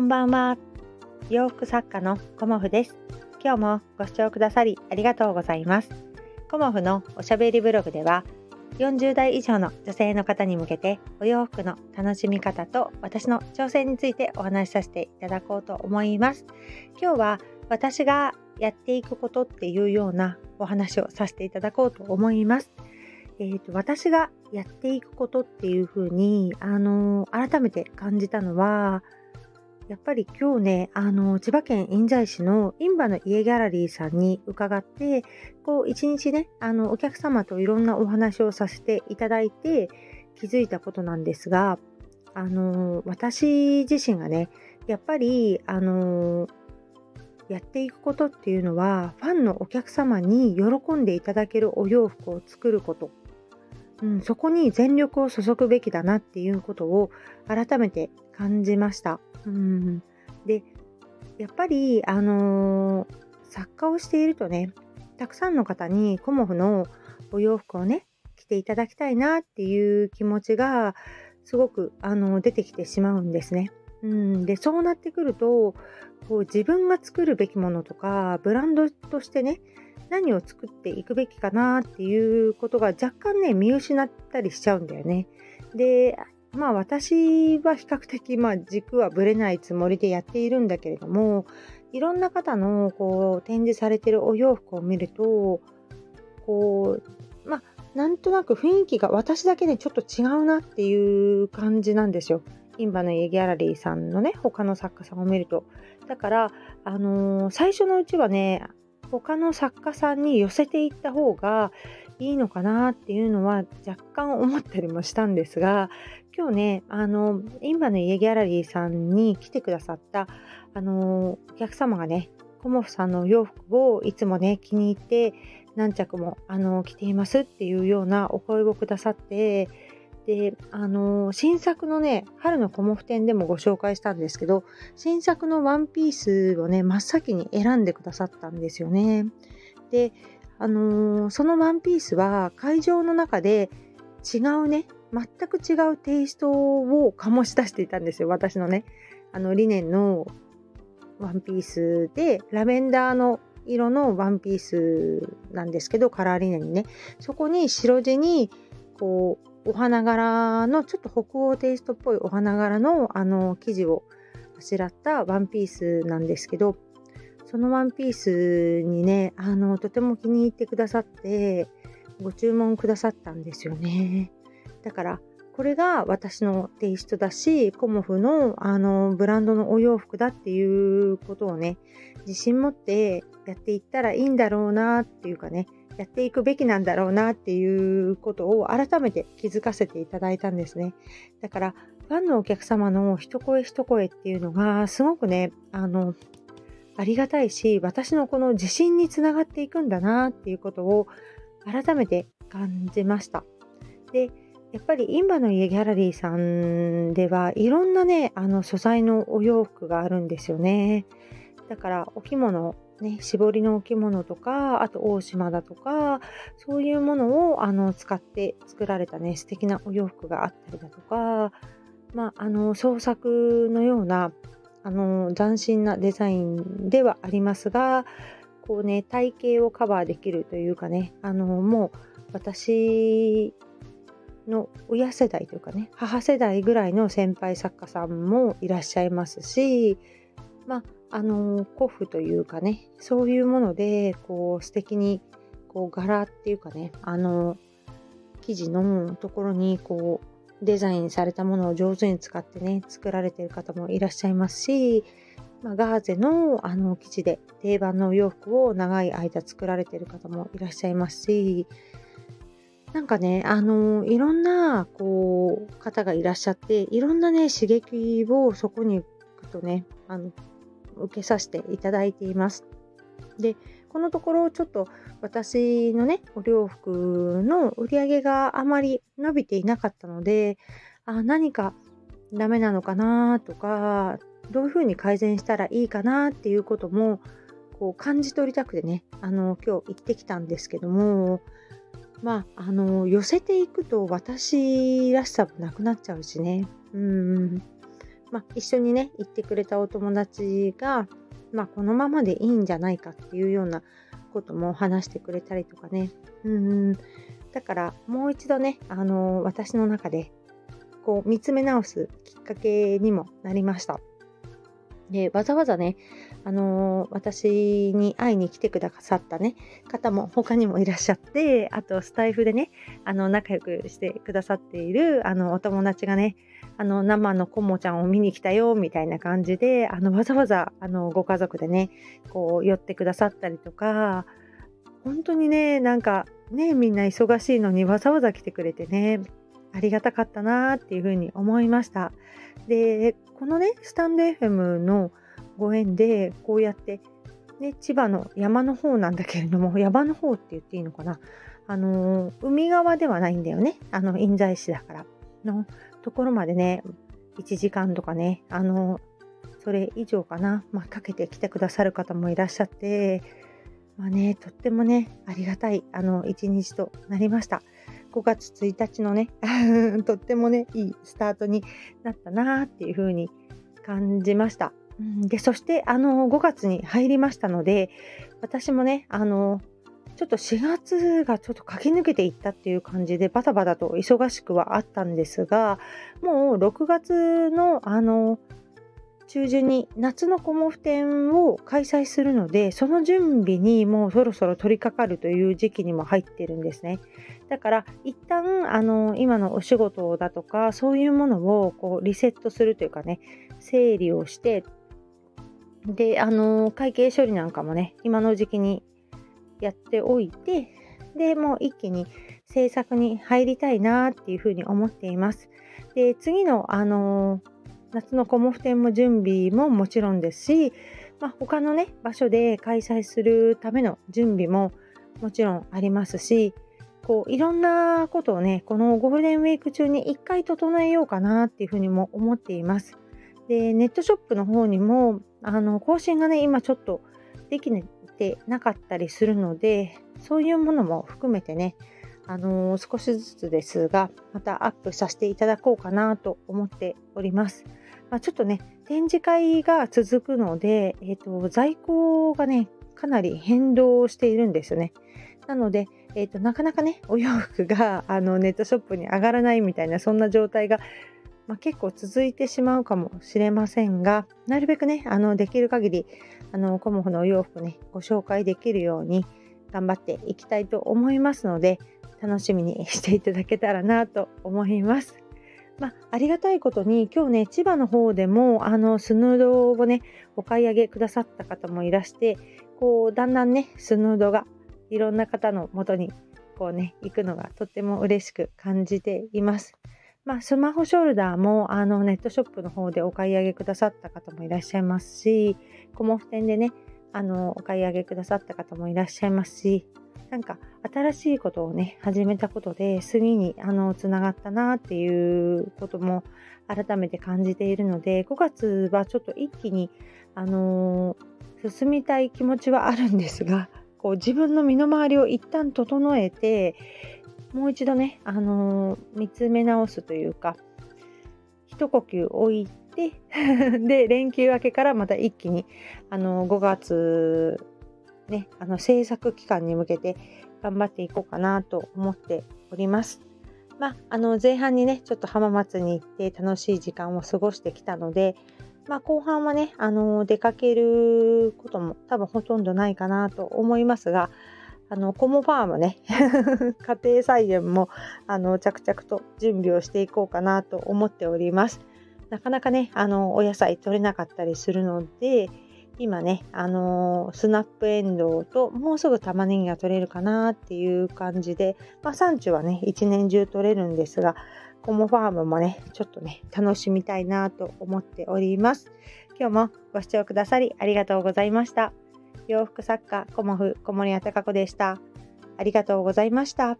んばんは。洋服作家のコモフです。今日もご視聴くださりありがとうございます。コモフのおしゃべりブログでは、40代以上の女性の方に向けてお洋服の楽しみ方と私の挑戦についてお話しさせていただこうと思います。今日は私がやっていくことっていうようなお話をさせていただこうと思います。えーと、私がやっていくことっていうふうに、あのー改めて感じたのは、やっぱり今日ね、あの千葉県印西市のインバの家ギャラリーさんに伺って、こう一日ね、あのお客様といろんなお話をさせていただいて気づいたことなんですが、あの私自身がね、やっぱりあのやっていくことっていうのはファンのお客様に喜んでいただけるお洋服を作ること、うん、そこに全力を注ぐべきだなっていうことを改めて感じました。うん、でやっぱりあのー作家をしているとねたくさんの方にコモフのお洋服をね着ていただきたいなっていう気持ちがすごくあの出てきてしまうんですね。うん、でそうなってくるとこう自分が作るべきものとかブランドとしてね何を作っていくべきかなっていうことが若干ね見失ったりしちゃうんだよね。でまあ私は比較的まあ軸はぶれないつもりでやっているんだけれどもいろんな方のこう展示されてるお洋服を見るとこうまあなんとなく雰囲気が私だけねちょっと違うなっていう感じなんですよ。インバの家ギャラリーさんのね他の作家さんを見ると。だから、あのー最初のうちはね他の作家さんに寄せていった方がいいのかなっていうのは若干思ったりもしたんですが今日ねあのインバの家ギャラリーさんに来てくださったあのお客様がねコモフさんの洋服をいつもね気に入って何着もあの着ていますっていうようなお声をくださってであの新作のね春のコモフ展でもご紹介したんですけど新作のワンピースをね真っ先に選んでくださったんですよね。であのーそのワンピースは会場の中で違うね全く違うテイストを醸し出していたんですよ私のねあのリネンのワンピースでラベンダーの色のワンピースなんですけどカラーリネンにねそこに白地にこうお花柄のちょっと北欧テイストっぽいお花柄のあの生地をあしらったワンピースなんですけどそのワンピースにね、あの、とても気に入ってくださって、ご注文くださったんですよね。だから、これが私のテイストだし、コモフの、あの、ブランドのお洋服だっていうことをね、自信持ってやっていったらいいんだろうなっていうかね、やっていくべきなんだろうなっていうことを改めて気づかせていただいたんですね。だから、ファンのお客様の一声一声っていうのが、すごくね、あの、ありがたいし私のこの自信につながっていくんだなっていうことを改めて感じました。でやっぱりインバの家ギャラリーさんではいろんなねあの素材のお洋服があるんですよね。だからお着物ね絞りのお着物とかあと大島だとかそういうものをあの使って作られたね素敵なお洋服があったりだとかまああの創作のようなあの斬新なデザインではありますがこうね体型をカバーできるというかねあのもう私の親世代というかね母世代ぐらいの先輩作家さんもいらっしゃいますしまああの古布というかねそういうものでこう素敵にこう柄っていうかねあの生地のところにこうデザインされたものを上手に使ってね作られてる方もいらっしゃいますし、まあ、ガーゼのあの生地で定番のお洋服を長い間作られてる方もいらっしゃいますしなんかねあのいろんなこう方がいらっしゃっていろんなね刺激をそこに行くとねあの受けさせていただいています。でこのところちょっと私のねお洋服の売り上げがあまり伸びていなかったのであ何かダメなのかなとかどういうふうに改善したらいいかなっていうこともこう感じ取りたくてねあの今日行ってきたんですけどもまああの寄せていくと私らしさもなくなっちゃうしねうんまあ、一緒にね行ってくれたお友達が、まあ、このままでいいんじゃないかっていうようなことも話してくれたりとかねうんだからもう一度ね、あの私の中でこう見つめ直すきっかけにもなりました。でわざわざね、あのー、私に会いに来てくださったね方も他にもいらっしゃってあとスタイフでねあの仲良くしてくださっているあのお友達がねあの生のコモちゃんを見に来たよみたいな感じであのわざわざあのご家族でねこう寄ってくださったりとか本当にねなんかねみんな忙しいのにわざわざ来てくれてねありがたかったなっていうふうに思いました。でこのねスタンド FM のご縁でこうやって、ね、千葉の山の方なんだけれども 山の方って言っていいのかな。あの海側ではないんだよね。あの印西市だからのところまでね1時間とかねあのそれ以上かな、まあ、かけてきてくださる方もいらっしゃってまあねとってもねありがたいあの一日となりました。5月1日のね とってもねいいスタートになったなっていう風に感じました。でそしてあの5月に入りましたので私もねあのちょっと4月がちょっと駆け抜けていったっていう感じでバタバタと忙しくはあったんですがもう6月のあの中旬に夏のコモフ展を開催するのでその準備にもうそろそろ取り掛かるという時期にも入ってるんですね。だから一旦あの今のお仕事だとかそういうものをこうリセットするというかね整理をしてであの会計処理なんかもね今の時期にやっておいてでもう一気に制作に入りたいなっていうふうに思っています。で次のあの夏のコモフ展も準備ももちろんですし、まあ、他のね場所で開催するための準備ももちろんありますしこういろんなことをねこのゴールデンウィーク中に一回整えようかなっていうふうにも思っています。でネットショップの方にもあの更新がね今ちょっとできてなかったりするのでそういうものも含めてねあの、少しずつですがまたアップさせていただこうかなと思っております。まあ、ちょっとね、展示会が続くので、えーと、在庫がね、かなり変動しているんですよね。なので、えーと、なかなかね、お洋服があのネットショップに上がらないみたいな、そんな状態が、まあ、結構続いてしまうかもしれませんが、なるべくね、あのできる限り、あのコモフのお洋服ね、ご紹介できるように頑張っていきたいと思いますので、楽しみにしていただけたらなと思います。まあ、ありがたいことに今日ね千葉の方でもあのスヌードをねお買い上げくださった方もいらしてこうだんだんねスヌードがいろんな方のもとにこうね行くのがとっても嬉しく感じています。まあ、スマホショルダーもあのネットショップの方でお買い上げくださった方もいらっしゃいますしコモフ店でねあのお買い上げくださった方もいらっしゃいますしなんか新しいことをね始めたことで次にあのつながったなっていうことも改めて感じているので5月はちょっと一気にあの、進みたい気持ちはあるんですがこう自分の身の回りを一旦整えてもう一度ね、あの、見つめ直すというか一呼吸置いで 連休明けからまた一気にあの5月ね、あの制作期間に向けて頑張っていこうかなと思っております。まあ、あの前半にね、ちょっと浜松に行って楽しい時間を過ごしてきたので、まあ、後半はね、あの出かけることも多分ほとんどないかなと思いますが、あのコモファームね 家庭菜園もあの着々と準備をしていこうかなと思っております。なかなかね、あのお野菜取れなかったりするので、今ね、あのー、スナップエンドウともうすぐ玉ねぎが取れるかなっていう感じで、まあ、産地はね、一年中取れるんですが、コモファームもね、ちょっとね、楽しみたいなと思っております。今日もご視聴くださりありがとうございました。洋服作家、コモフ、小森屋隆子でした。ありがとうございました。